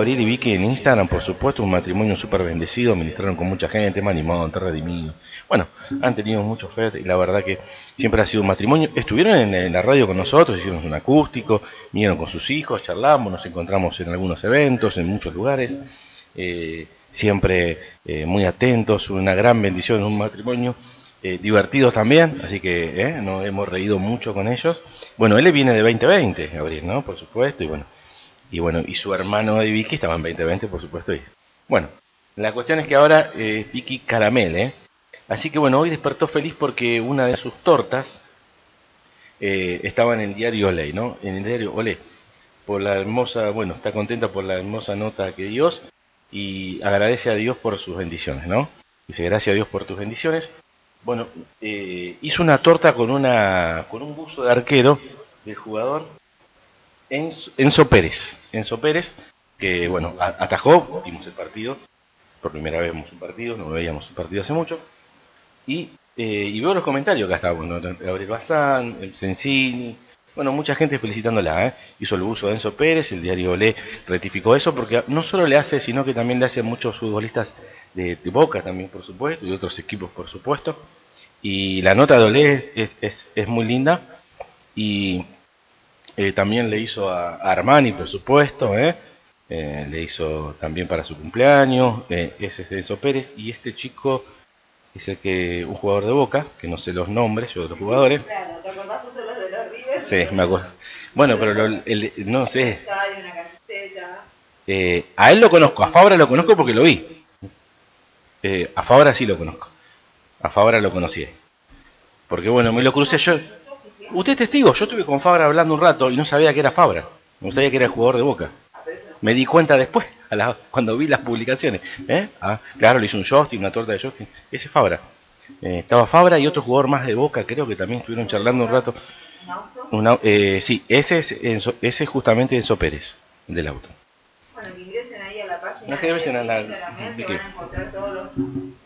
Gabriel y Vicky en Instagram, por supuesto, un matrimonio súper bendecido, ministraron con mucha gente, me animado, te redimido. Bueno, han tenido mucho fe y la verdad que siempre ha sido un matrimonio. Estuvieron en, la radio con nosotros, hicieron un acústico, vinieron con sus hijos, charlamos, nos encontramos en algunos eventos, en muchos lugares. Eh, siempre eh, muy atentos, una gran bendición, un matrimonio eh, divertidos también, así que eh, nos hemos reído mucho con ellos. Bueno, él viene de 2020, Gabriel, ¿no? Por supuesto, y bueno, y bueno, y su hermano de Vicky estaba en 2020, por supuesto. Y, bueno, la cuestión es que ahora eh, Vicky Caramel, ¿eh? Así que bueno, hoy despertó feliz porque una de sus tortas eh, estaba en el diario Olé, ¿no? En el diario Olé. Por la hermosa, bueno, está contenta por la hermosa nota que Dios y agradece a Dios por sus bendiciones, ¿no? Dice, gracias a Dios por tus bendiciones. Bueno, eh, hizo una torta con, una, con un buzo de arquero del jugador Enzo, Pérez. Enzo Pérez, que bueno, atajó, vimos el partido, por primera vez vemos un partido, no veíamos un partido hace mucho, y, eh, veo los comentarios, acá está bueno, Gabriel Bazán, el Sensini, bueno, mucha gente felicitándola, ¿eh? hizo el buzo de Enzo Pérez, el diario Le rectificó eso, porque no solo le hace, sino que también le hace a muchos futbolistas de, Boca también, por supuesto, y otros equipos, por supuesto. Y la nota de Olé es, es muy linda, y eh, también le hizo a, Armani, por supuesto, ¿eh? Eh, le hizo también para su cumpleaños, ese es Enzo Pérez, y este chico es el que, un jugador de Boca, que no sé los nombres yo de los jugadores. Claro, ¿te acordás de los de los River? Sí, me acuerdo. Bueno, pero el, no sé. a él lo conozco, a Fabra lo conozco porque lo vi. a Fabra sí lo conozco. A Fabra lo conocí. Porque bueno, me lo crucé yo. Usted es testigo, yo estuve con Fabra hablando un rato y no sabía que era Fabra, no sabía que era el jugador de Boca. Me di cuenta después, cuando vi las publicaciones. ¿eh? Ah, claro, le hizo un Justin, una torta de Justin. Ese es Fabra. Eh, estaba Fabra y otro jugador más de Boca, creo que también estuvieron charlando un rato. eh, sí, ese es, ese es justamente Enzo Pérez, del auto. Bueno, que ingresen ahí a la página. No, que ingresen a la, van a encontrar todos los,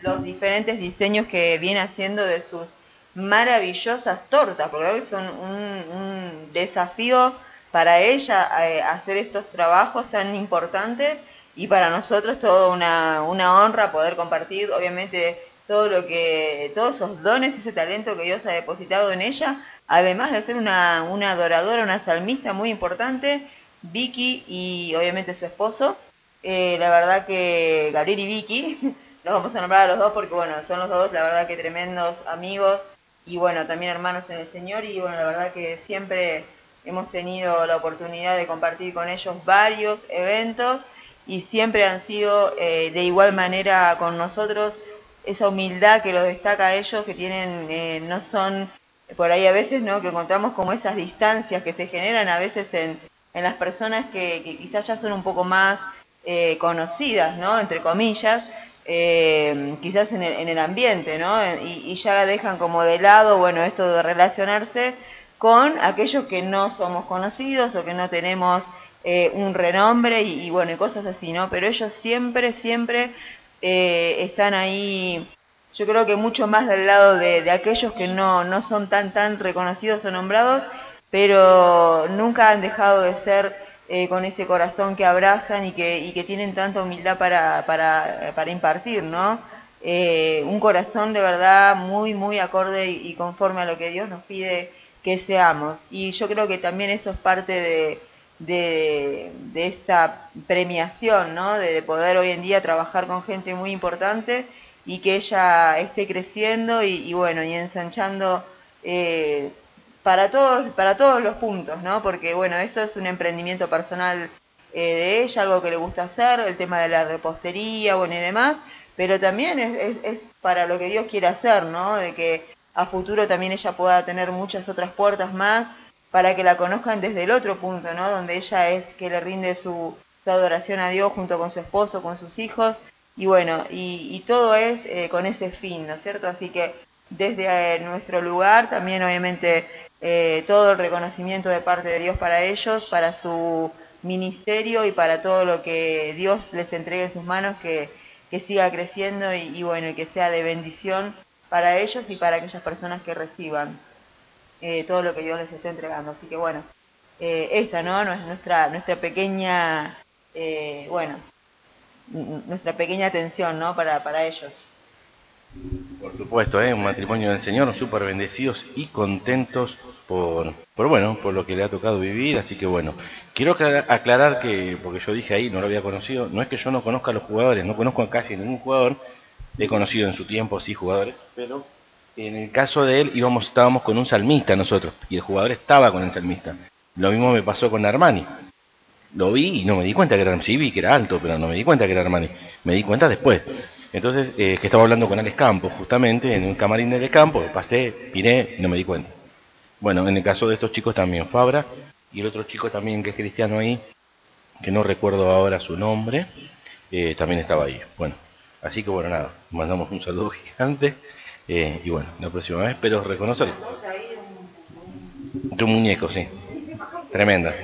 los diferentes diseños que viene haciendo de sus maravillosas tortas, porque creo que son un, desafío para ella eh, hacer estos trabajos tan importantes y para nosotros todo una, una honra poder compartir, obviamente, todo lo que, todos esos dones, ese talento que Dios ha depositado en ella, además de ser una, una adoradora, una salmista muy importante, Vicky y obviamente su esposo. Eh, la verdad que Gabriel y Vicky, los vamos a nombrar a los dos porque bueno, son los dos, la verdad que tremendos amigos, y bueno, también hermanos en el Señor y bueno, la verdad que siempre hemos tenido la oportunidad de compartir con ellos varios eventos y siempre han sido eh, de igual manera con nosotros esa humildad que los destaca a ellos, que tienen, eh, no son por ahí a veces, ¿no? Que encontramos como esas distancias que se generan a veces en, en las personas que, que quizás ya son un poco más eh, conocidas, ¿no? Entre comillas, eh, quizás en el, en el, ambiente, ¿no? Y, ya dejan como de lado, bueno, esto de relacionarse con aquellos que no somos conocidos o que no tenemos eh, un renombre y, bueno, y cosas así, ¿no? Pero ellos siempre, siempre eh, están ahí, yo creo que mucho más del lado de, de aquellos que no, no son tan, tan reconocidos o nombrados, pero nunca han dejado de ser eh, con ese corazón que abrazan y que, y que tienen tanta humildad para, impartir, ¿no? Eh, un corazón de verdad muy, muy acorde y, conforme a lo que Dios nos pide que seamos. Y yo creo que también eso es parte de, esta premiación, ¿no? De, poder hoy en día trabajar con gente muy importante y que ella esté creciendo y, y bueno, y ensanchando eh, para todos, para todos los puntos, ¿no? Porque bueno, esto es un emprendimiento personal eh, de ella, algo que le gusta hacer, el tema de la repostería, bueno y demás, pero también es, es, para lo que Dios quiere hacer, ¿no? De que a futuro también ella pueda tener muchas otras puertas más para que la conozcan desde el otro punto, ¿no? Donde ella es que le rinde su, adoración a Dios junto con su esposo, con sus hijos, y bueno, y, todo es eh, con ese fin, ¿no es cierto? Así que desde eh, nuestro lugar también obviamente eh, todo el reconocimiento de parte de Dios para ellos, para su ministerio y para todo lo que Dios les entregue en sus manos, que, que siga creciendo y, bueno, y que sea de bendición para ellos y para aquellas personas que reciban eh, todo lo que Dios les esté entregando. Así que bueno, eh, esta ¿no? es nuestra, nuestra pequeña eh, bueno, nuestra pequeña atención, ¿no? Para, para ellos. Por supuesto, ¿eh? un matrimonio del Señor, súper bendecidos y contentos por, por, bueno, por lo que le ha tocado vivir. Así que bueno, quiero aclarar que, porque yo dije ahí, no lo había conocido, no es que yo no conozca a los jugadores, no conozco a casi ningún jugador, he conocido en su tiempo, sí, jugadores, pero en el caso de él íbamos, estábamos con un salmista nosotros, y el jugador estaba con el salmista. Lo mismo me pasó con Armani. Lo vi y no me di cuenta que era, sí vi que era alto, pero no me di cuenta que era Armani. Me di cuenta después. Entonces, eh, que estaba hablando con Alex Campos, justamente, en un camarín de Alex Campos, pasé, miré no me di cuenta. Bueno, en el caso de estos chicos también, Fabra, y el otro chico también que es cristiano ahí, que no recuerdo ahora su nombre, eh, también estaba ahí. Bueno, así que bueno, nada, mandamos un saludo gigante, eh, y bueno, la próxima vez espero reconocerlo. Tu muñeco, sí. Tremenda,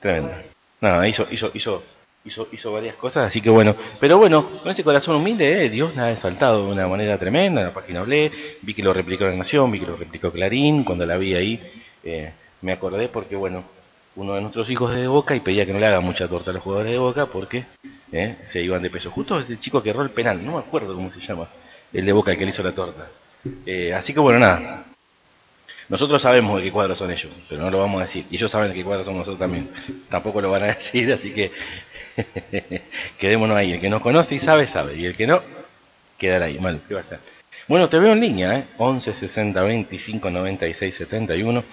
tremenda. Nada, hizo, hizo, hizo hizo, hizo varias cosas, así que bueno, pero bueno, con ese corazón humilde, eh, Dios nada ha exaltado de una manera tremenda, en la página hablé, vi que lo replicó en Nación, vi que lo replicó Clarín, cuando la vi ahí, eh, me acordé porque bueno, uno de nuestros hijos de Boca y pedía que no le haga mucha torta a los jugadores de Boca porque eh, se iban de peso. Justo ese chico que erró el penal, no me acuerdo cómo se llama, el de Boca, el que le hizo la torta. así que bueno, nada, nosotros sabemos de qué cuadros son ellos, pero no lo vamos a decir. Y ellos saben de qué cuadros somos nosotros también. Tampoco lo van a decir, así que Quedémonos ahí. El que nos conoce y sabe, sabe. Y el que no, quedará ahí. Bueno, ¿qué va a hacer? Bueno, te veo en línea, ¿eh? 11 60 25 96 71.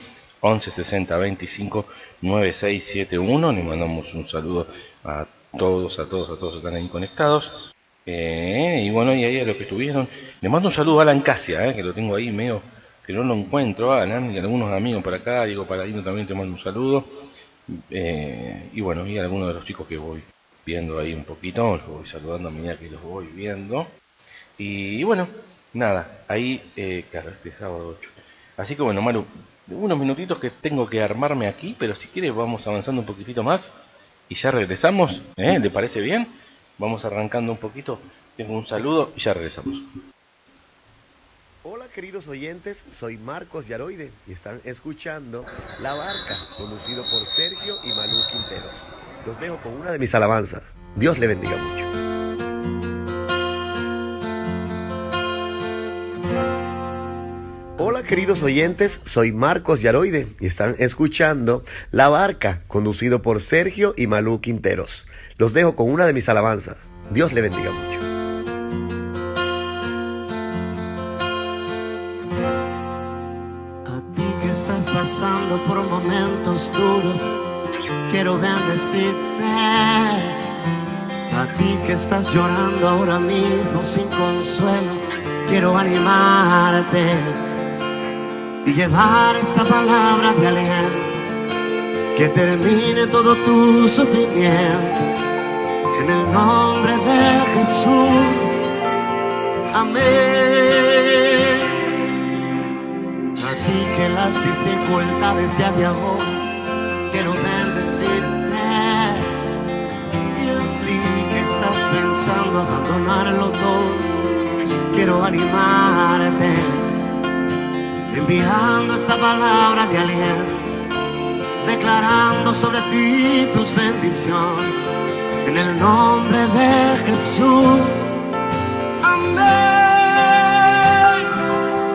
11 60 25 96 71. Le mandamos un saludo a todos, a todos, a todos que están ahí conectados. Eh, y bueno, y ahí a los que estuvieron. Le mando un saludo a Alan Casia, ¿eh? que lo tengo ahí medio que no lo encuentro. Alan y algunos amigos por acá. Diego Paladino también te mando un saludo. Eh, y bueno, y algunos de los chicos que voy viendo ahí un poquito, los voy saludando a medida que los voy viendo. Y, bueno, nada, ahí, eh, claro, este sábado 8. Así que bueno, Maru, unos minutitos que tengo que armarme aquí, pero si quieres vamos avanzando un poquitito más y ya regresamos, ¿eh? ¿Le parece bien? Vamos arrancando un poquito, tengo un saludo y ya regresamos. Hola queridos oyentes, soy Marcos Yaroide y están escuchando La Barca, conducido por Sergio y Malú Quinteros. Los dejo con una de mis alabanzas. Dios le bendiga mucho. Hola queridos oyentes, soy Marcos Yaroide y están escuchando La Barca, conducido por Sergio y Malú Quinteros. Los dejo con una de mis alabanzas. Dios le bendiga mucho. Pasando por momentos duros, quiero bendecirte. A ti que estás llorando ahora mismo sin consuelo, quiero animarte y llevar esta palabra de aliento que termine todo tu sufrimiento. En el nombre de Jesús. Amén que las dificultades ya de ahora quiero bendecirte. Y a ti que estás pensando abandonarlo todo, quiero animarte. Enviando esa palabra de aliento, declarando sobre ti tus bendiciones. En el nombre de Jesús. Amén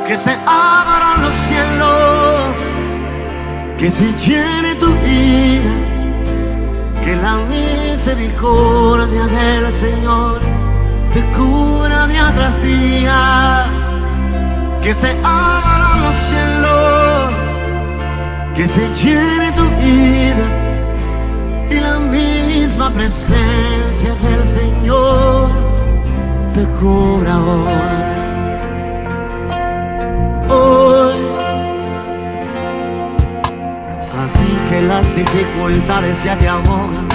que se abran los cielos, que se llene tu vida, que la misericordia del Señor te cura día tras día, que se abran los cielos, que se llene tu vida y la misma presencia del Señor te cura hoy hoy. Las dificultades ya te ahogan,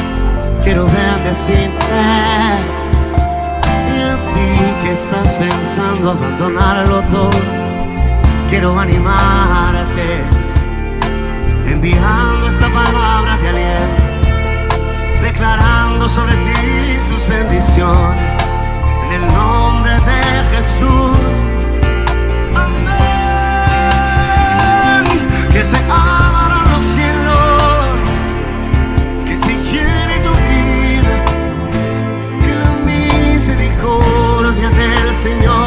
quiero bendecirte. Y a ti que estás pensando abandonarlo todo, quiero animarte. Enviando esta palabra de aliento, declarando sobre ti tus bendiciones. En el nombre de Jesús cielos, que se Señor.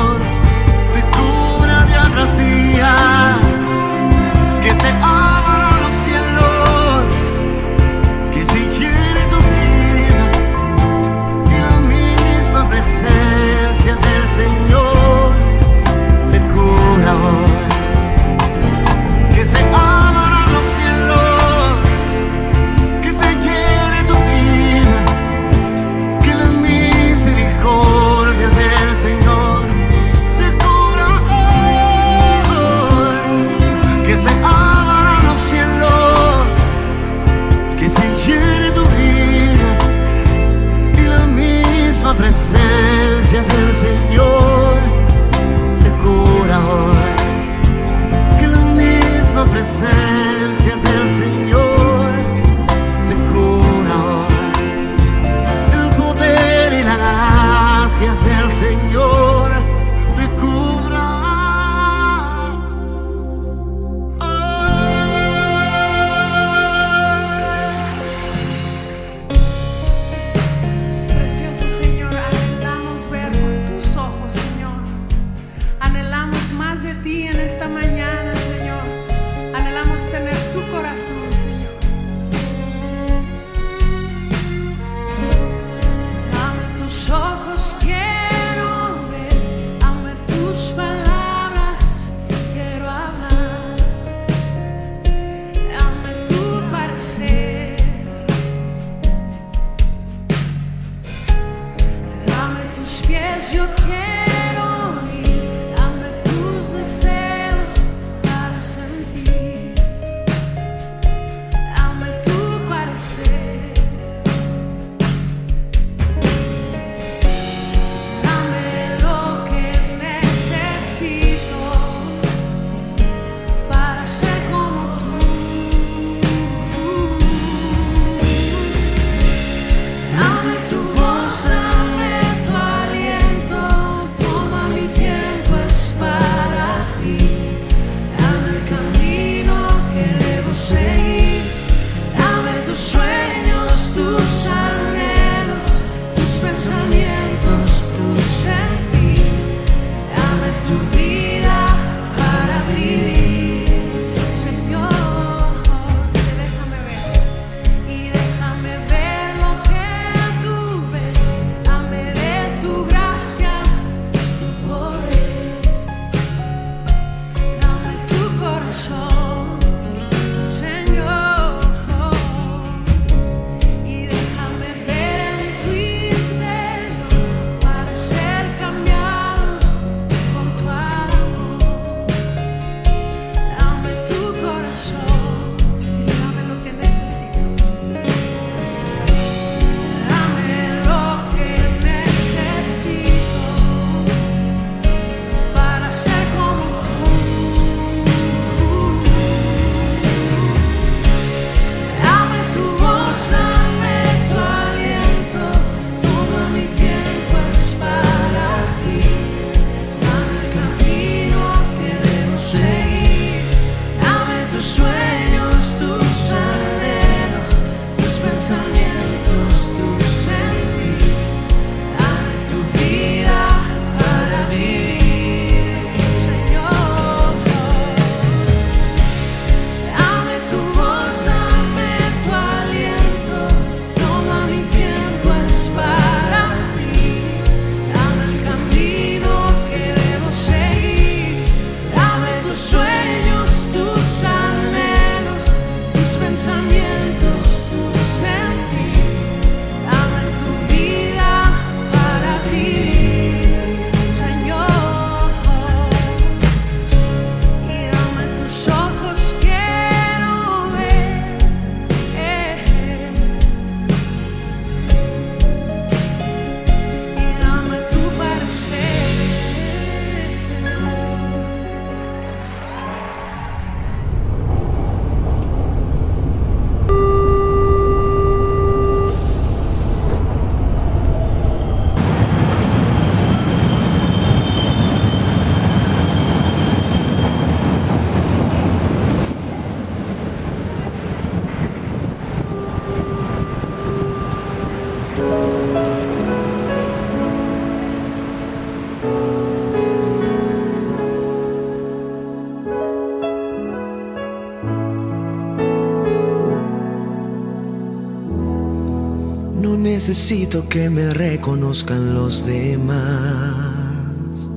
Necesito que me reconozcan los demás.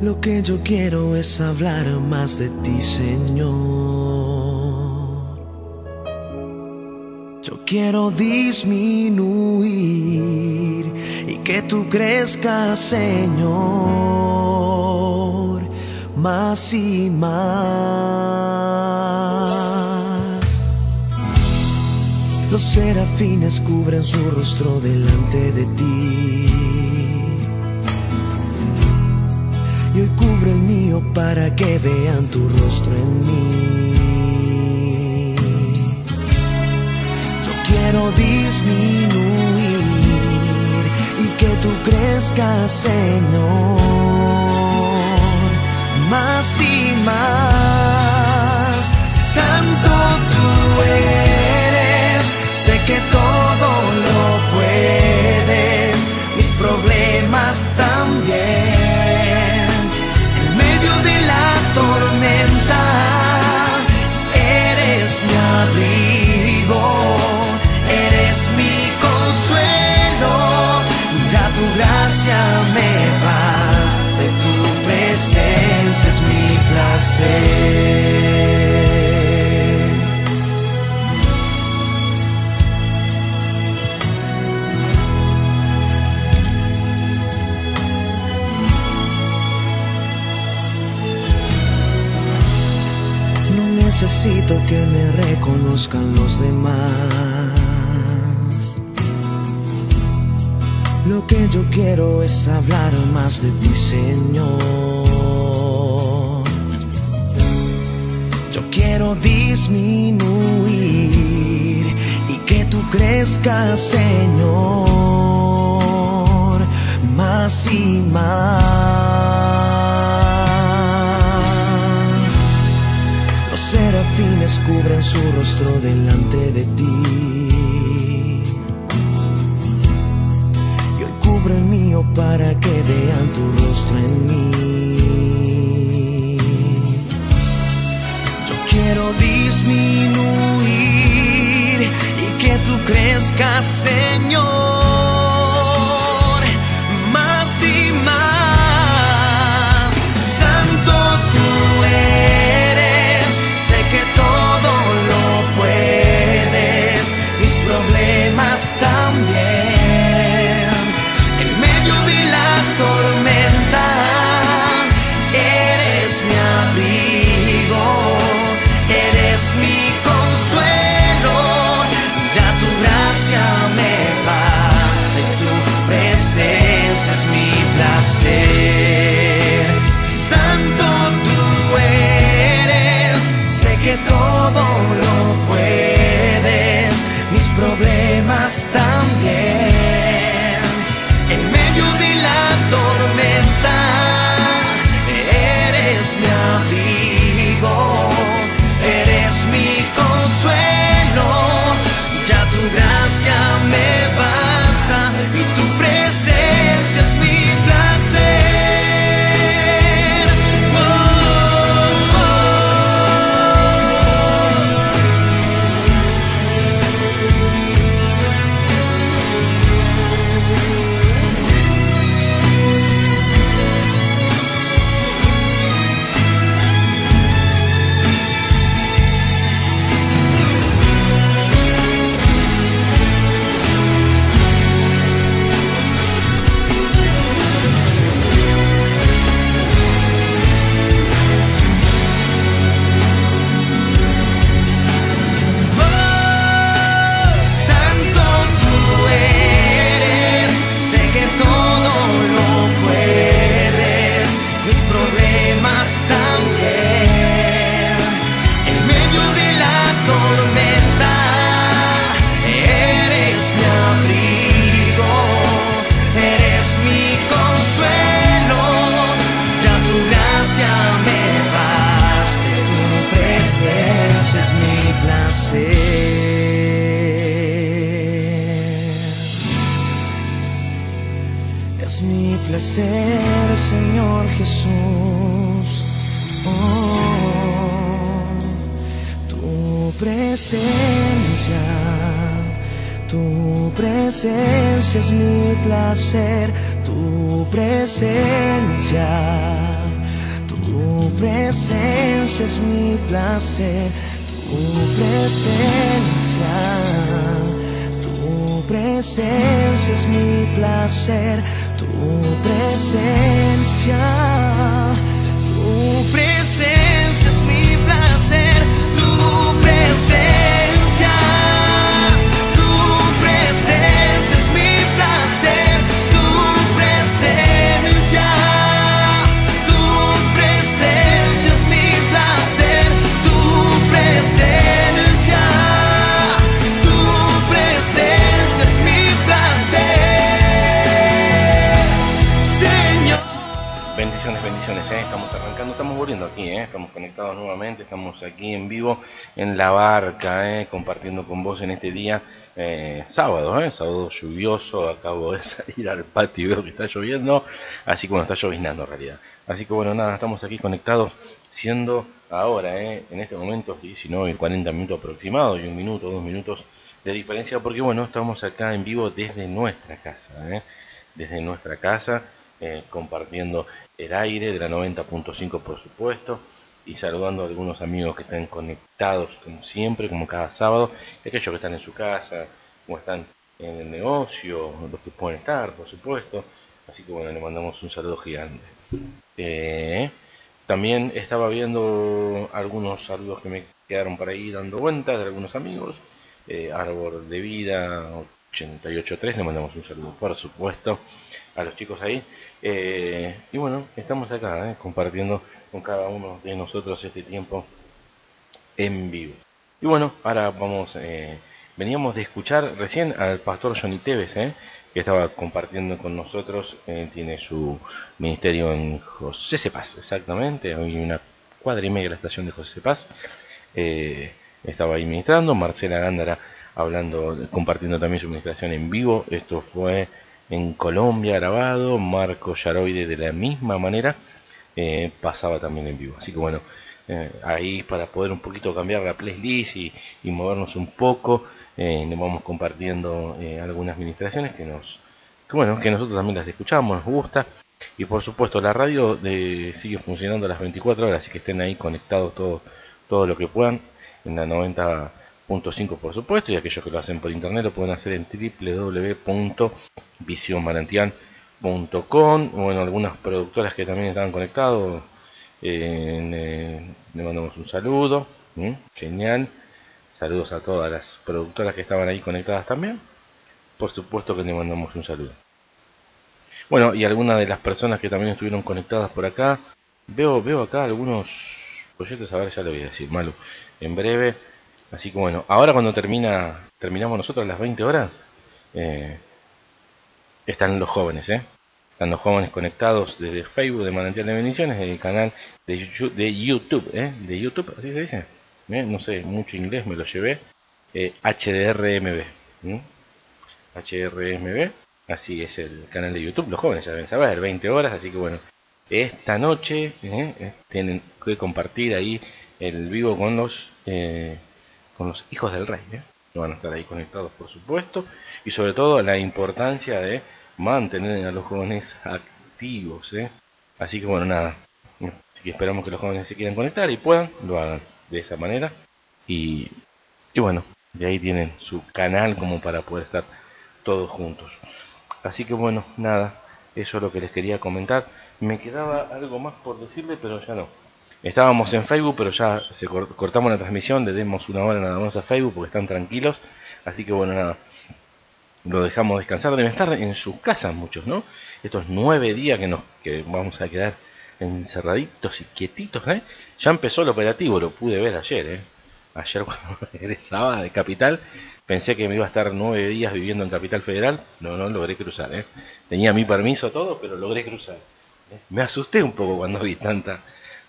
Lo que yo quiero es hablar más de ti, Señor. Yo quiero disminuir y que tú crezcas, Señor, más y más. Los serafines cubren su rostro delante de ti. Y hoy cubre el mío para que vean tu rostro en mí. Yo quiero disminuir y que tú crezcas, Señor, más y más. Santo tú eres sé que todo lo puedes, mis problemas también. En medio de la tormenta, eres mi abrigo, eres mi consuelo, ya tu gracia me basta, tu presencia es mi placer. Necesito que me reconozcan los demás. Lo que yo quiero es hablar más de ti, Señor. Yo quiero disminuir y que tú crezcas, Señor, más y más. Serafines cubren su rostro delante de ti. Y hoy cubre el mío para que vean tu rostro en mí. Yo quiero disminuir y que tú crezcas, Señor, presencia es mi placer, tu presencia, tu presencia es mi placer, tu presencia, ¿eh? estamos arrancando, estamos volviendo aquí, ¿eh? estamos conectados nuevamente, estamos aquí en vivo en la barca, ¿eh? compartiendo con vos en este día eh, sábado, sábado lluvioso, acabo de salir al patio y veo que está lloviendo, así que bueno, está lloviznando en realidad. Así que bueno, nada, estamos aquí conectados, siendo ahora, en este momento 19 y 40 minutos aproximados y un minuto, dos minutos de diferencia, porque bueno, estamos acá en vivo desde nuestra casa, desde nuestra casa, compartiendo el aire de la 90.5 por supuesto, y saludando a algunos amigos que están conectados como siempre, como cada sábado, aquellos que están en su casa, o están en el negocio, los que pueden estar, por supuesto. Así que bueno, le mandamos un saludo gigante. Eh, También estaba viendo algunos saludos que me quedaron por ahí dando vueltas de algunos amigos. Eh, Árbol de Vida 883, le mandamos un saludo por supuesto a los chicos ahí. Eh, y bueno, estamos acá eh, compartiendo con cada uno de nosotros este tiempo en vivo. Y bueno, ahora vamos, eh, veníamos de escuchar recién al pastor Johnny Tevez, eh, que estaba compartiendo con nosotros, tiene su ministerio en José Cepaz, exactamente, hoy una cuadra y media la estación de José Cepaz, estaba ahí ministrando, Marcela Gándara hablando, compartiendo también su administración en vivo, esto fue en Colombia grabado, Marco Yaroide de la misma manera, pasaba también en vivo, así que bueno, eh, ahí para poder un poquito cambiar la playlist y, movernos un poco. Eh, vamos compartiendo eh, algunas administraciones que nos que, bueno que nosotros también las escuchamos, nos gusta. Y por supuesto la radio de, sigue funcionando a las 24 horas, así que estén ahí conectados todo, todo lo que puedan en la 90.5 por supuesto, y aquellos que lo hacen por internet lo pueden hacer en www.visionmarantial.com o en algunas productoras que también están conectados eh, le mandamos un saludo. Genial. Saludos a todas las productoras que estaban ahí conectadas también. Por supuesto que le mandamos un saludo. Bueno, y algunas de las personas que también estuvieron conectadas por acá. Veo, veo acá algunos proyectos, a ver, ya lo voy a decir, malo. En breve. Así que bueno, ahora cuando termina, terminamos nosotros las 20 horas, eh, están los jóvenes, ¿eh? Están los jóvenes conectados desde Facebook de Manantial de Bendiciones, el canal de YouTube, de YouTube, ¿eh? de YouTube, así se dice. ¿Eh? No sé, mucho inglés me lo llevé. Eh, HDRMB. HDRMB, así es el canal de YouTube. Los jóvenes ya deben saber, 20 horas, así que bueno, esta noche ¿eh? tienen que compartir ahí el vivo con los con los hijos del rey. que van a estar ahí conectados, por supuesto, y sobre todo la importancia de mantener a los jóvenes activos. ¿eh? Así que bueno, nada. Así que esperamos que los jóvenes se quieran conectar y puedan, lo hagan de esa manera. Y, y bueno, de ahí tienen su canal como para poder estar todos juntos. Así que bueno, nada, eso es lo que les quería comentar. Me quedaba algo más por decirle, pero ya no. Estábamos en Facebook, pero ya se cortamos la transmisión, le demos una hora nada más a Facebook porque están tranquilos. Así que bueno, nada lo dejamos descansar, deben estar en sus casas muchos, ¿no? Estos nueve días que nos que vamos a quedar encerraditos y quietitos, ¿eh? Ya empezó el operativo, lo pude ver ayer, ¿eh? Ayer cuando regresaba de Capital, pensé que me iba a estar nueve días viviendo en Capital Federal, no, no logré cruzar, ¿eh? Tenía mi permiso todo, pero logré cruzar. ¿eh? Me asusté un poco cuando vi tanta,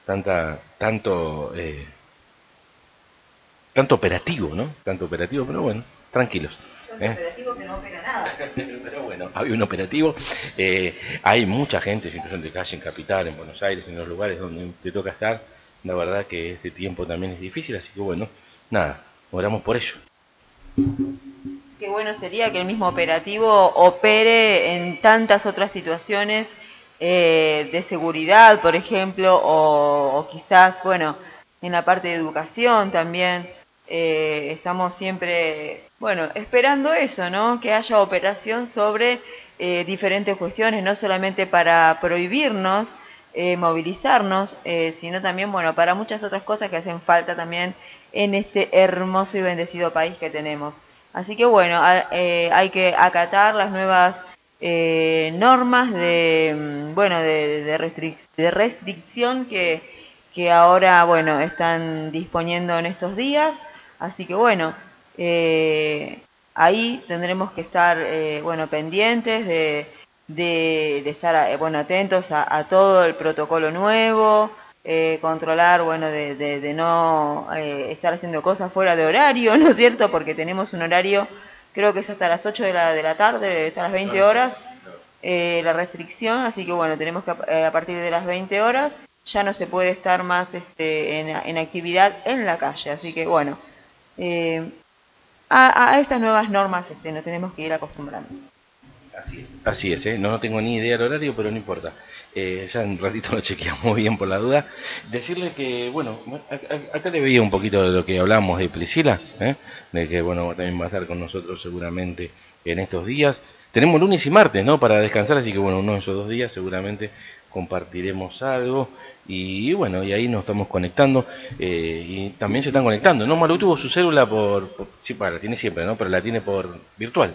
tanta, tanto, eh, tanto operativo, ¿no? Tanto operativo, pero bueno, tranquilos. ¿Eh? que no opera nada. Pero bueno, había un operativo. Eh, hay mucha gente, situación de calle en Capital, en Buenos Aires, en los lugares donde te toca estar. La verdad que este tiempo también es difícil, así que bueno, nada, oramos por ello. Qué bueno sería que el mismo operativo opere en tantas otras situaciones eh, de seguridad, por ejemplo, o, quizás, bueno, en la parte de educación también. estamos siempre bueno, esperando eso, ¿no? Que haya operación sobre eh, diferentes cuestiones, no solamente para prohibirnos eh, movilizarnos, eh, sino también, bueno, para muchas otras cosas que hacen falta también en este hermoso y bendecido país que tenemos. Así que, bueno, hay que acatar las nuevas normas de, bueno, de, de, restricción que, que ahora, bueno, están disponiendo en estos días. Así que, bueno, eh, ahí tendremos que estar eh, bueno, pendientes de, de, estar eh, bueno, atentos a, todo el protocolo nuevo, controlar, bueno, de, de no estar haciendo cosas fuera de horario, ¿no es cierto? Porque tenemos un horario, creo que es hasta las 8 de la, de la tarde, hasta las 20 horas, la restricción, así que bueno, tenemos que a partir de las 20 horas ya no se puede estar más este, en, en actividad en la calle, así que bueno. Eh, a, estas nuevas normas este, nos tenemos que ir acostumbrando. Así es, así es, ¿eh? no, tengo ni idea del horario, pero no importa. Eh, ya en un ratito lo chequeamos bien por la duda. Decirle que, bueno, acá le veía un poquito de lo que hablamos de Priscila, ¿eh? de que, bueno, también va a estar con nosotros seguramente en estos días. Tenemos lunes y martes, ¿no? Para descansar, así que, bueno, uno de esos dos días seguramente compartiremos algo y bueno, y ahí nos estamos conectando eh, y también se están conectando, ¿no? Malu tuvo su célula por, sí, para, la tiene siempre, ¿no? Pero la tiene por virtual.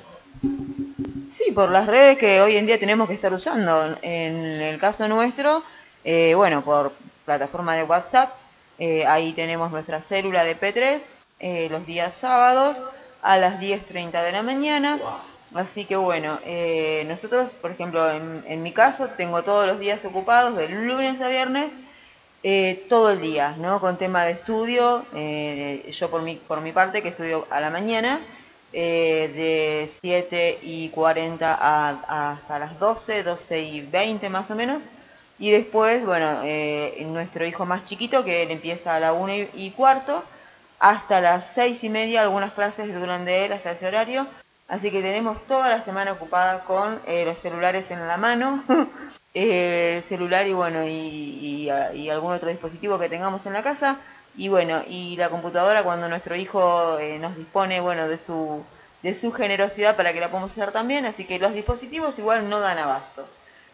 Sí, por las redes que hoy en día tenemos que estar usando. En el caso nuestro, eh, bueno, por plataforma de WhatsApp, eh, ahí tenemos nuestra célula de P3 los días sábados a las 10.30 de la mañana. Así que bueno, eh, nosotros, por ejemplo, en, mi caso, tengo todos los días ocupados, de lunes a viernes, eh, todo el día, ¿no? Con tema de estudio, eh, yo por mi, por mi parte, que estudio a la mañana, de 7 y 40 hasta las 12, 12 y 20 más o menos. Y después, bueno, nuestro hijo más chiquito, que él empieza a la 1 y cuarto, hasta las 6 y media, algunas clases duran de él hasta ese horario Así que tenemos toda la semana ocupada con eh, los celulares en la mano, eh, celular y bueno, y, algún otro dispositivo que tengamos en la casa. Y bueno, y la computadora cuando nuestro hijo eh, nos dispone, bueno, de su, de su generosidad para que la podamos usar también. Así que los dispositivos igual no dan abasto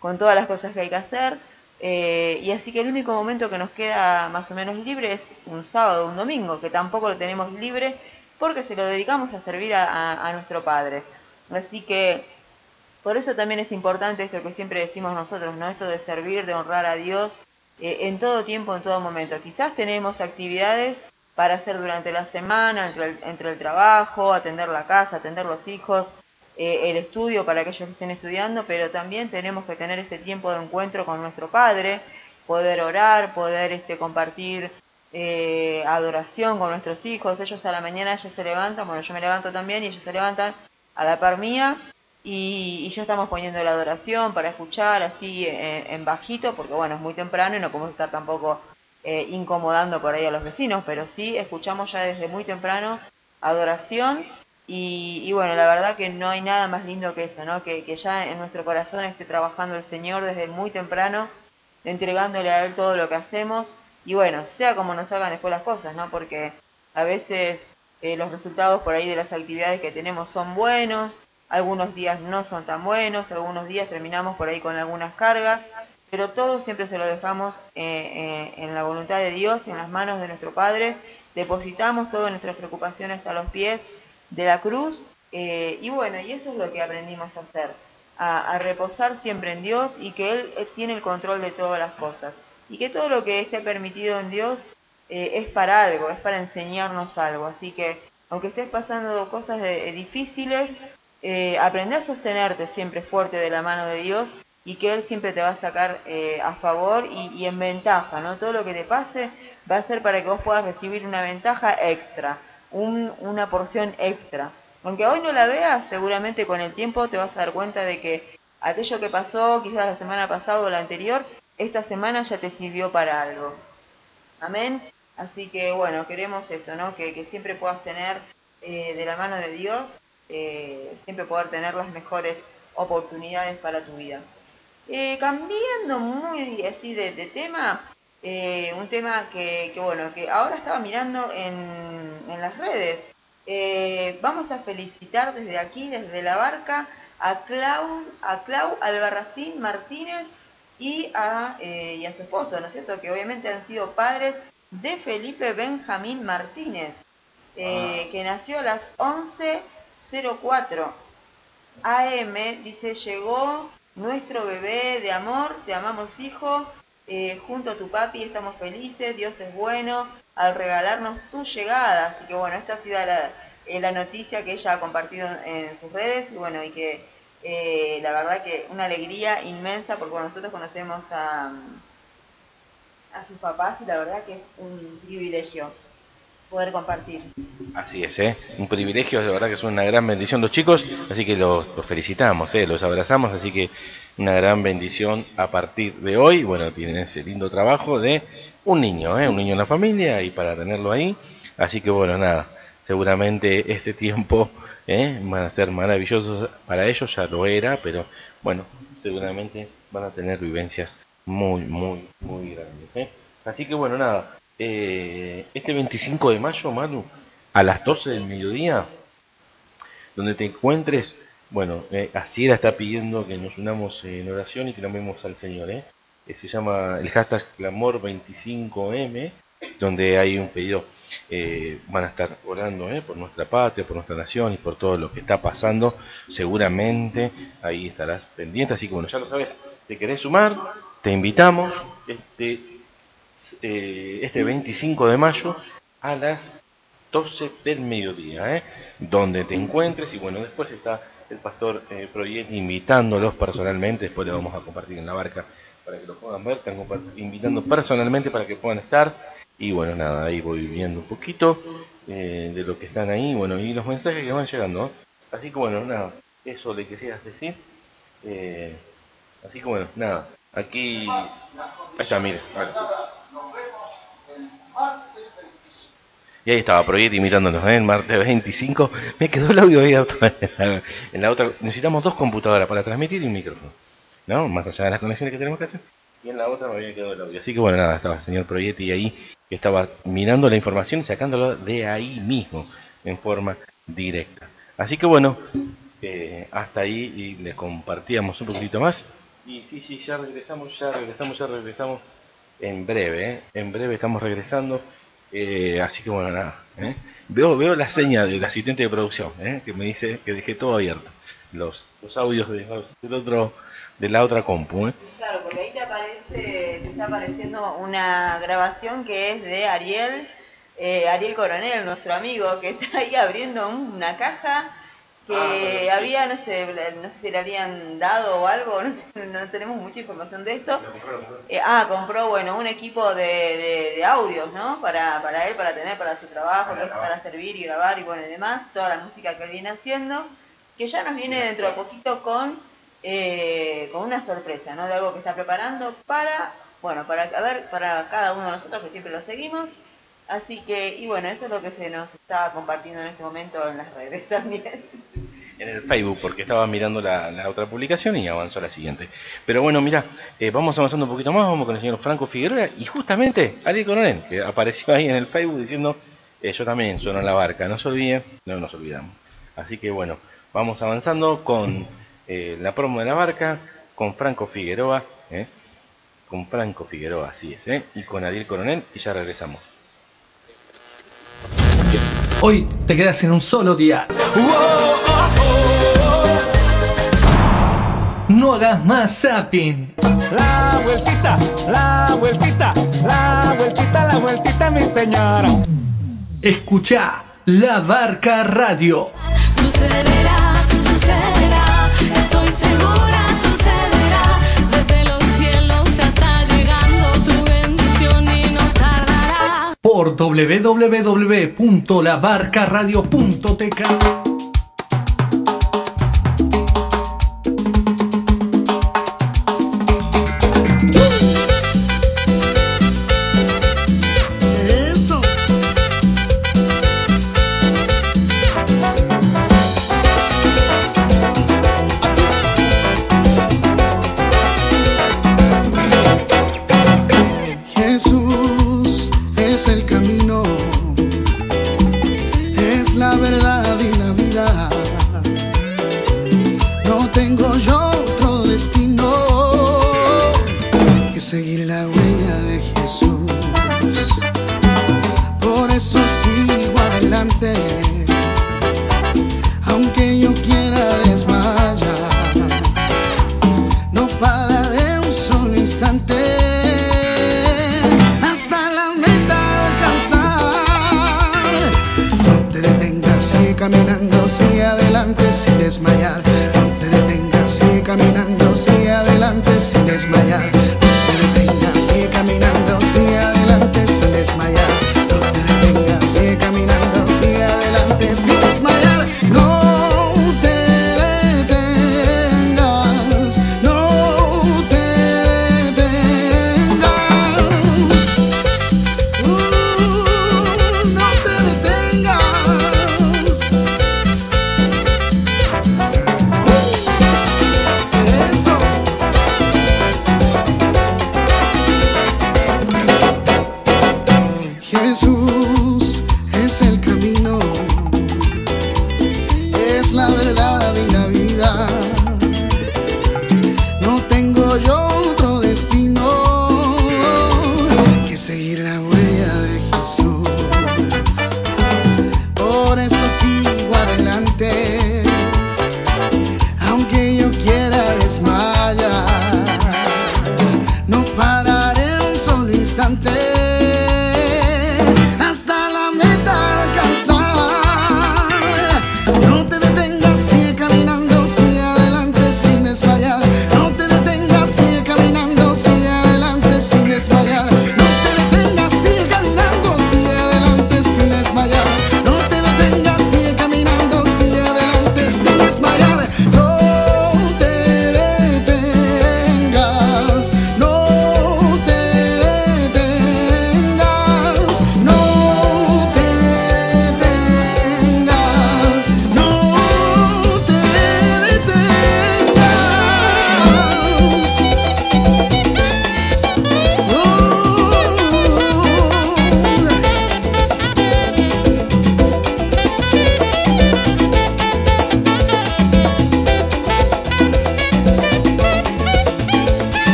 con todas las cosas que hay que hacer. y así que el único momento que nos queda más o menos libre es un sábado un domingo, que tampoco lo tenemos libre porque se lo dedicamos a servir a, nuestro Padre. Así que por eso también es importante eso que siempre decimos nosotros, ¿no? Esto de servir, de honrar a Dios eh, en todo tiempo, en todo momento. Quizás tenemos actividades para hacer durante la semana, entre el, trabajo, atender la casa, atender los hijos, eh, el estudio para aquellos que estén estudiando, pero también tenemos que tener ese tiempo de encuentro con nuestro Padre, poder orar, poder este, compartir eh, adoración con nuestros hijos. Ellos a la mañana ya se levantan, bueno, yo me levanto también y ellos se levantan a la par mía y, ya estamos poniendo la adoración para escuchar así eh, en, bajito, porque bueno, es muy temprano y no podemos estar tampoco eh, incomodando por ahí a los vecinos, pero sí escuchamos ya desde muy temprano adoración y, bueno, la verdad que no hay nada más lindo que eso, ¿no? Que, que ya en nuestro corazón esté trabajando el Señor desde muy temprano, entregándole a Él todo lo que hacemos y bueno, sea como nos hagan después las cosas, ¿no? Porque a veces eh, los resultados por ahí de las actividades que tenemos son buenos, algunos días no son tan buenos, algunos días terminamos por ahí con algunas cargas, pero todo siempre se lo dejamos eh, eh, en la voluntad de Dios, en las manos de nuestro Padre, depositamos todas nuestras preocupaciones a los pies de la cruz y bueno, y eso es lo que aprendimos a hacer, a, reposar siempre en Dios y que Él tiene el control de todas las cosas y que todo lo que esté permitido en Dios eh, es para algo, es para enseñarnos algo. Así que aunque estés pasando cosas difíciles, eh, aprende a sostenerte siempre fuerte de la mano de Dios y que Él siempre te va a sacar eh, a favor y, en ventaja, ¿no? Todo lo que te pase va a ser para que vos puedas recibir una ventaja extra, una porción extra. Aunque hoy no la veas, seguramente con el tiempo te vas a dar cuenta de que aquello que pasó quizás la semana pasada o la anterior esta semana ya te sirvió para algo. Amén. Así que bueno, queremos esto, ¿no? Que, siempre puedas tener eh, de la mano de Dios, eh, siempre poder tener las mejores oportunidades para tu vida. Eh, cambiando muy así de, tema, un tema que, bueno, que ahora estaba mirando en, en las redes. vamos a felicitar desde aquí, desde la barca, a Clau, a Clau Albarracín Martínez, y a, eh, y a su esposo, ¿no es cierto? Que obviamente han sido padres de Felipe Benjamín Martínez, eh, ah. que nació a las 11.04 AM, dice, llegó nuestro bebé de amor, te amamos hijo, eh, junto a tu papi estamos felices, Dios es bueno, al regalarnos tu llegada. Así que bueno, esta ha sido la, la noticia que ella ha compartido en sus redes y bueno, y que eh, la verdad que una alegría inmensa porque nosotros conocemos a, a sus papás y la verdad que es un privilegio poder compartir. Así es, ¿eh? un privilegio, la verdad que es una gran bendición los chicos, así que los, felicitamos, ¿eh? los abrazamos, así que una gran bendición a partir de hoy. Bueno, tienen ese lindo trabajo de un niño, ¿eh? un niño en la familia y para tenerlo ahí. Así que bueno, nada, seguramente este tiempo ¿eh? van a ser maravillosos para ellos, ya lo era, pero bueno, seguramente van a tener vivencias muy, muy, muy grandes. ¿eh? Así que bueno, nada, eh, este 25 de mayo, Manu, a las 12 del mediodía, donde te encuentres, bueno, eh, Asiera está pidiendo que nos unamos en oración y que nombremos al Señor. ¿eh? Se llama el hashtag Clamor25M, donde hay un pedido eh, van a estar orando eh, por nuestra patria, por nuestra nación y por todo lo que está pasando. Seguramente ahí estarás pendiente. Así que bueno, ya lo sabes, te querés sumar, te invitamos este, eh, este 25 de mayo a las 12 del mediodía, donde te encuentres. Y bueno, después está el pastor eh, invitándolos personalmente. Después le vamos a compartir en la barca para que lo puedan ver. Están invitando personalmente para que puedan estar y bueno, nada, ahí voy viendo un poquito eh, de lo que están ahí, bueno, y los mensajes que van llegando. Así que bueno, nada, eso le quisieras decir. Eh, así que bueno, nada, aquí... Ahí está, mire. Y ahí estaba Proyecto mirándonos en ¿eh? martes 25. Me quedó el audio ahí en la otra. Necesitamos dos computadoras para transmitir y un micrófono. ¿No? Más allá de las conexiones que tenemos que hacer. Y en la otra me había quedado el audio. Así que bueno, nada, estaba el señor Proyetti ahí que estaba mirando la información y sacándolo de ahí mismo en forma directa. Así que bueno, eh, hasta ahí y le compartíamos un poquito más. Y sí, sí, ya regresamos, ya regresamos, ya regresamos en breve, ¿eh? en breve estamos regresando. Eh, así que bueno, nada. Veo, veo la seña del asistente de producción que me dice que dejé todo abierto. Los, los audios del otro de la otra compu. Claro, porque ahí te aparece, te está apareciendo una grabación que es de Ariel, eh, Ariel Coronel, nuestro amigo, que está ahí abriendo una caja que ah, había, no sé, no sé si le habían dado o algo, no, tenemos mucha información de esto. Eh, ah, compró, bueno, un equipo de, de, audios, ¿no? Para, para él, para tener para su trabajo, para, para servir y grabar y bueno y demás, toda la música que él viene haciendo, que ya nos viene dentro de poquito con eh, con una sorpresa, ¿no? De algo que está preparando para, bueno, para, ver, para cada uno de nosotros que siempre lo seguimos. Así que, y bueno, eso es lo que se nos está compartiendo en este momento en las redes también. En el Facebook, porque estaba mirando la, otra publicación y avanzó la siguiente. Pero bueno, mira, eh, vamos avanzando un poquito más, vamos con el señor Franco Figueroa y justamente Ali Coronel, que apareció ahí en el Facebook diciendo, eh, yo también sueno en la barca, no se olviden, no nos olvidamos. Así que bueno, vamos avanzando con eh, la promo de la marca con Franco Figueroa, eh, con Franco Figueroa, así es, y con Ariel Coronel, y ya regresamos. Hoy te quedas en un solo día. No hagas más zapping. La vueltita, la vueltita, la vueltita, la vueltita, mi señora. Escucha La Barca Radio. www.labarcaradio.tk.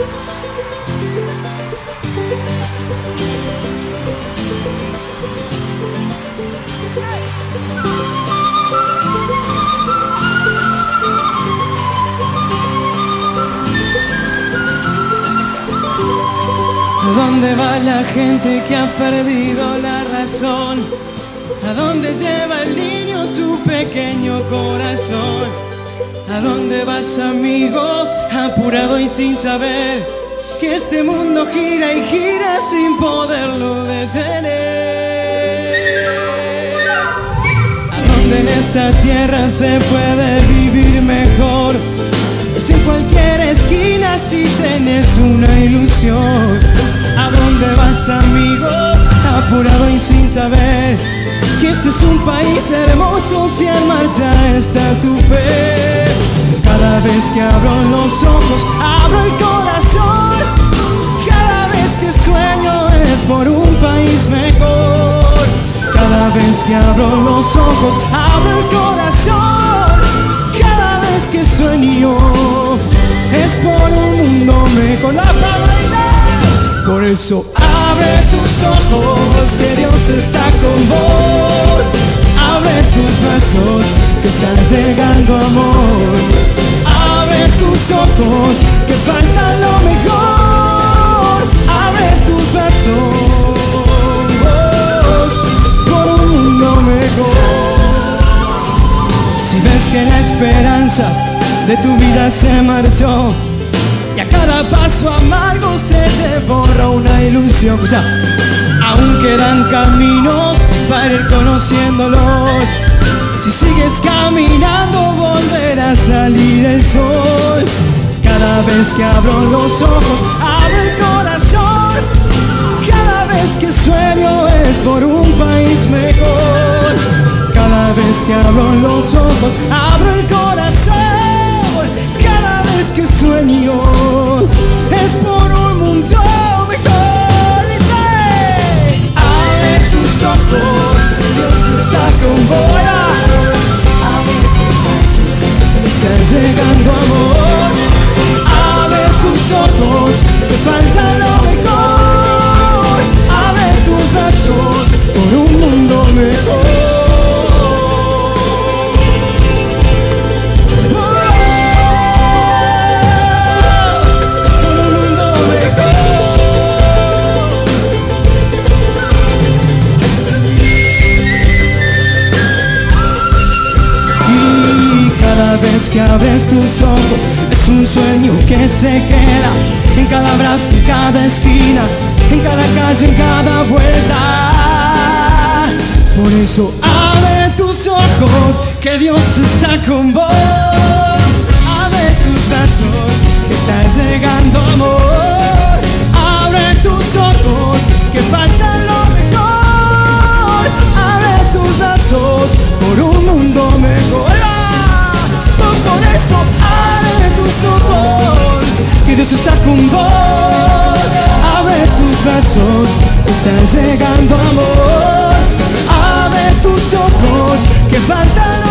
¿A dónde va la gente que ha perdido la razón? ¿A dónde lleva el niño su pequeño corazón? ¿A dónde vas amigo? Apurado y sin saber que este mundo gira y gira sin poderlo detener. ¿A dónde en esta tierra se puede vivir mejor? Es en cualquier esquina si tienes una ilusión. ¿A dónde vas amigo? Apurado y sin saber que este es un país hermoso si en marcha está tu fe. Cada vez que abro los ojos, abro el corazón. Cada vez que sueño es por un país mejor. Cada vez que abro los ojos, abro el corazón. Cada vez que sueño es por un mundo mejor. La palabra. Por eso Abre tus ojos, que Dios está con vos. Abre tus brazos, que está llegando amor. Abre tus ojos, que falta lo mejor. Abre tus brazos por un mundo mejor. Si ves que la esperanza de tu vida se marchó y a cada paso amargo se te borra una ilusión. Ya. Aún quedan caminos para ir conociéndolos. Si sigues caminando volverá a salir el sol. Cada vez que abro los ojos abro el corazón. Cada vez que sueño es por un país mejor. Cada vez que abro los ojos abro el corazón que sueño es por un mundo mejor. Dice, abre tus ojos, Dios está con bola. Está llegando amor. Abre tus ojos, te falta lo mejor. Abre tus brazos por un mundo mejor. Vez que abres tus ojos es un sueño que se queda en cada abrazo, en cada esquina, en cada calle, en cada vuelta. Por eso abre tus ojos, que Dios está con vos. Abre tus brazos, que está llegando amor. Abre tus ojos, que falta eso abre tus ojos, que Dios está con vos. Abre tus brazos, está llegando amor. Abre tus ojos, que falta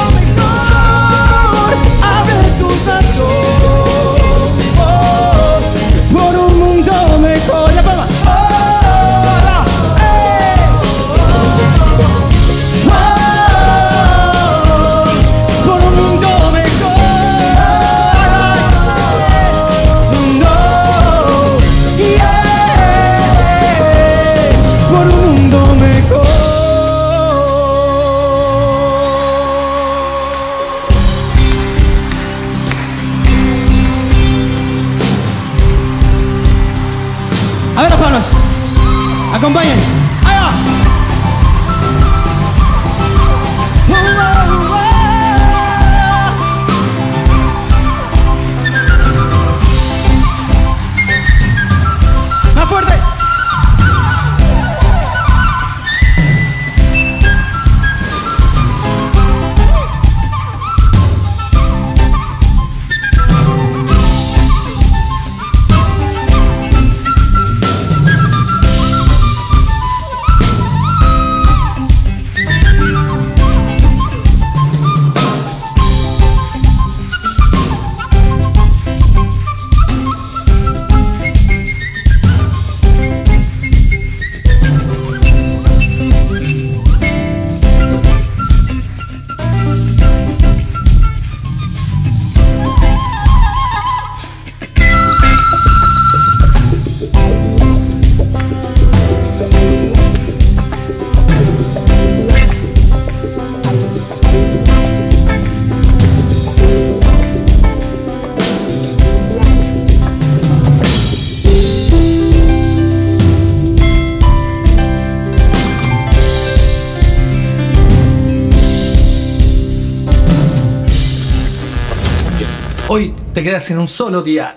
quedas en un solo día.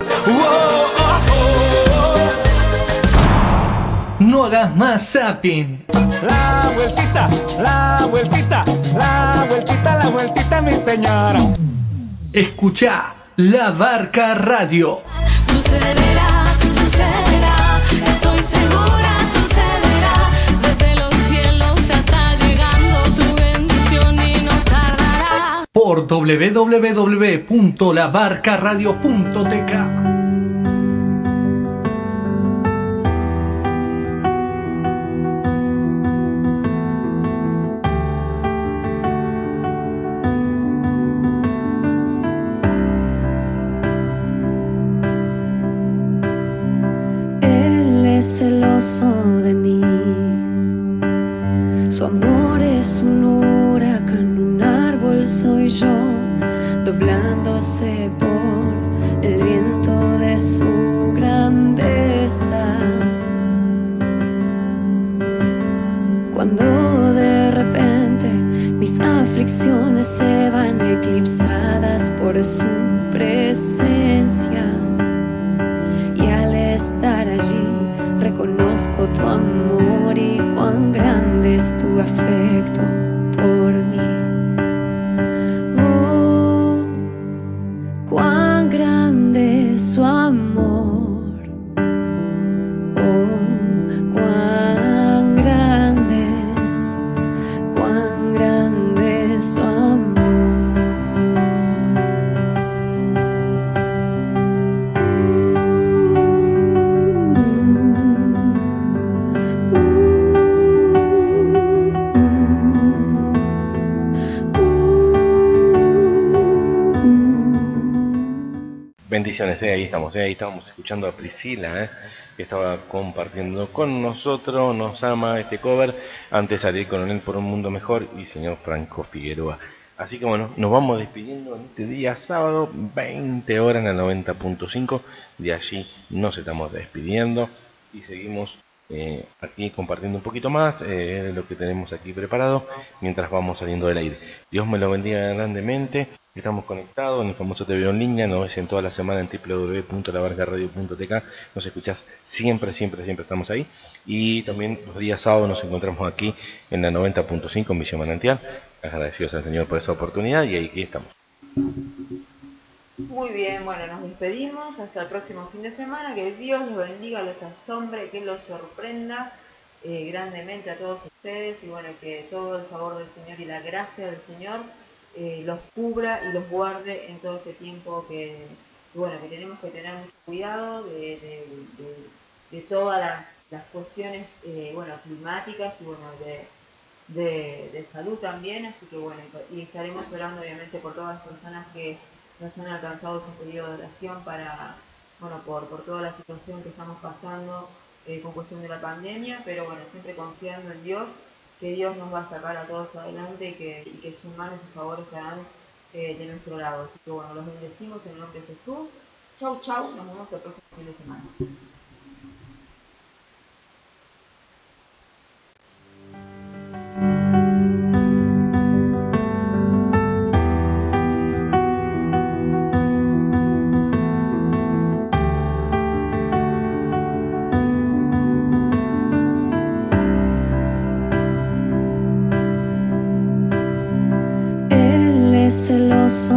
No hagas más zapping. La vueltita, la vueltita, la vueltita, la vueltita, mi señora. Escucha La Barca Radio. Por www.labarcaradio.tk Él es celoso. de Eh, ahí estamos, ahí estamos escuchando a Priscila, eh, que estaba compartiendo con nosotros, nos ama este cover, antes con él por un mundo mejor y señor Franco Figueroa Así que bueno, nos vamos despidiendo en este día sábado, 20 horas en el 90.5. De allí nos estamos despidiendo y seguimos eh, aquí compartiendo un poquito más eh, de lo que tenemos aquí preparado mientras vamos saliendo del aire. Dios me lo bendiga grandemente. Estamos conectados en el famoso TV en línea, nos ves en toda la semana en www.labarcaradio.tk, nos escuchás siempre, siempre, siempre estamos ahí. Y también los días sábados nos encontramos aquí en la 90.5 Misión Manantial. Agradecidos al Señor por esa oportunidad y aquí estamos. Muy bien, bueno, nos despedimos hasta el próximo fin de semana. Que Dios los bendiga, los asombre, que los sorprenda eh, grandemente a todos ustedes y bueno, que todo el favor del Señor y la gracia del Señor eh, los cubra y los guarde en todo este tiempo que, bueno, que tenemos que tener mucho cuidado de, de, todas las, las cuestiones eh, bueno, climáticas y bueno, de, de, salud también, así que bueno, y estaremos orando obviamente por todas las personas que nos han alcanzado este periodo de oración para, bueno, por, por toda la situación que estamos pasando eh, con cuestión de la pandemia, pero bueno, siempre confiando en Dios que Dios nos va a sacar a todos adelante y que, sus manos y favores estarán eh, de nuestro lado. Así que bueno, los bendecimos en el nombre de Jesús. Chau, chau, nos vemos el próximo fin de semana. Es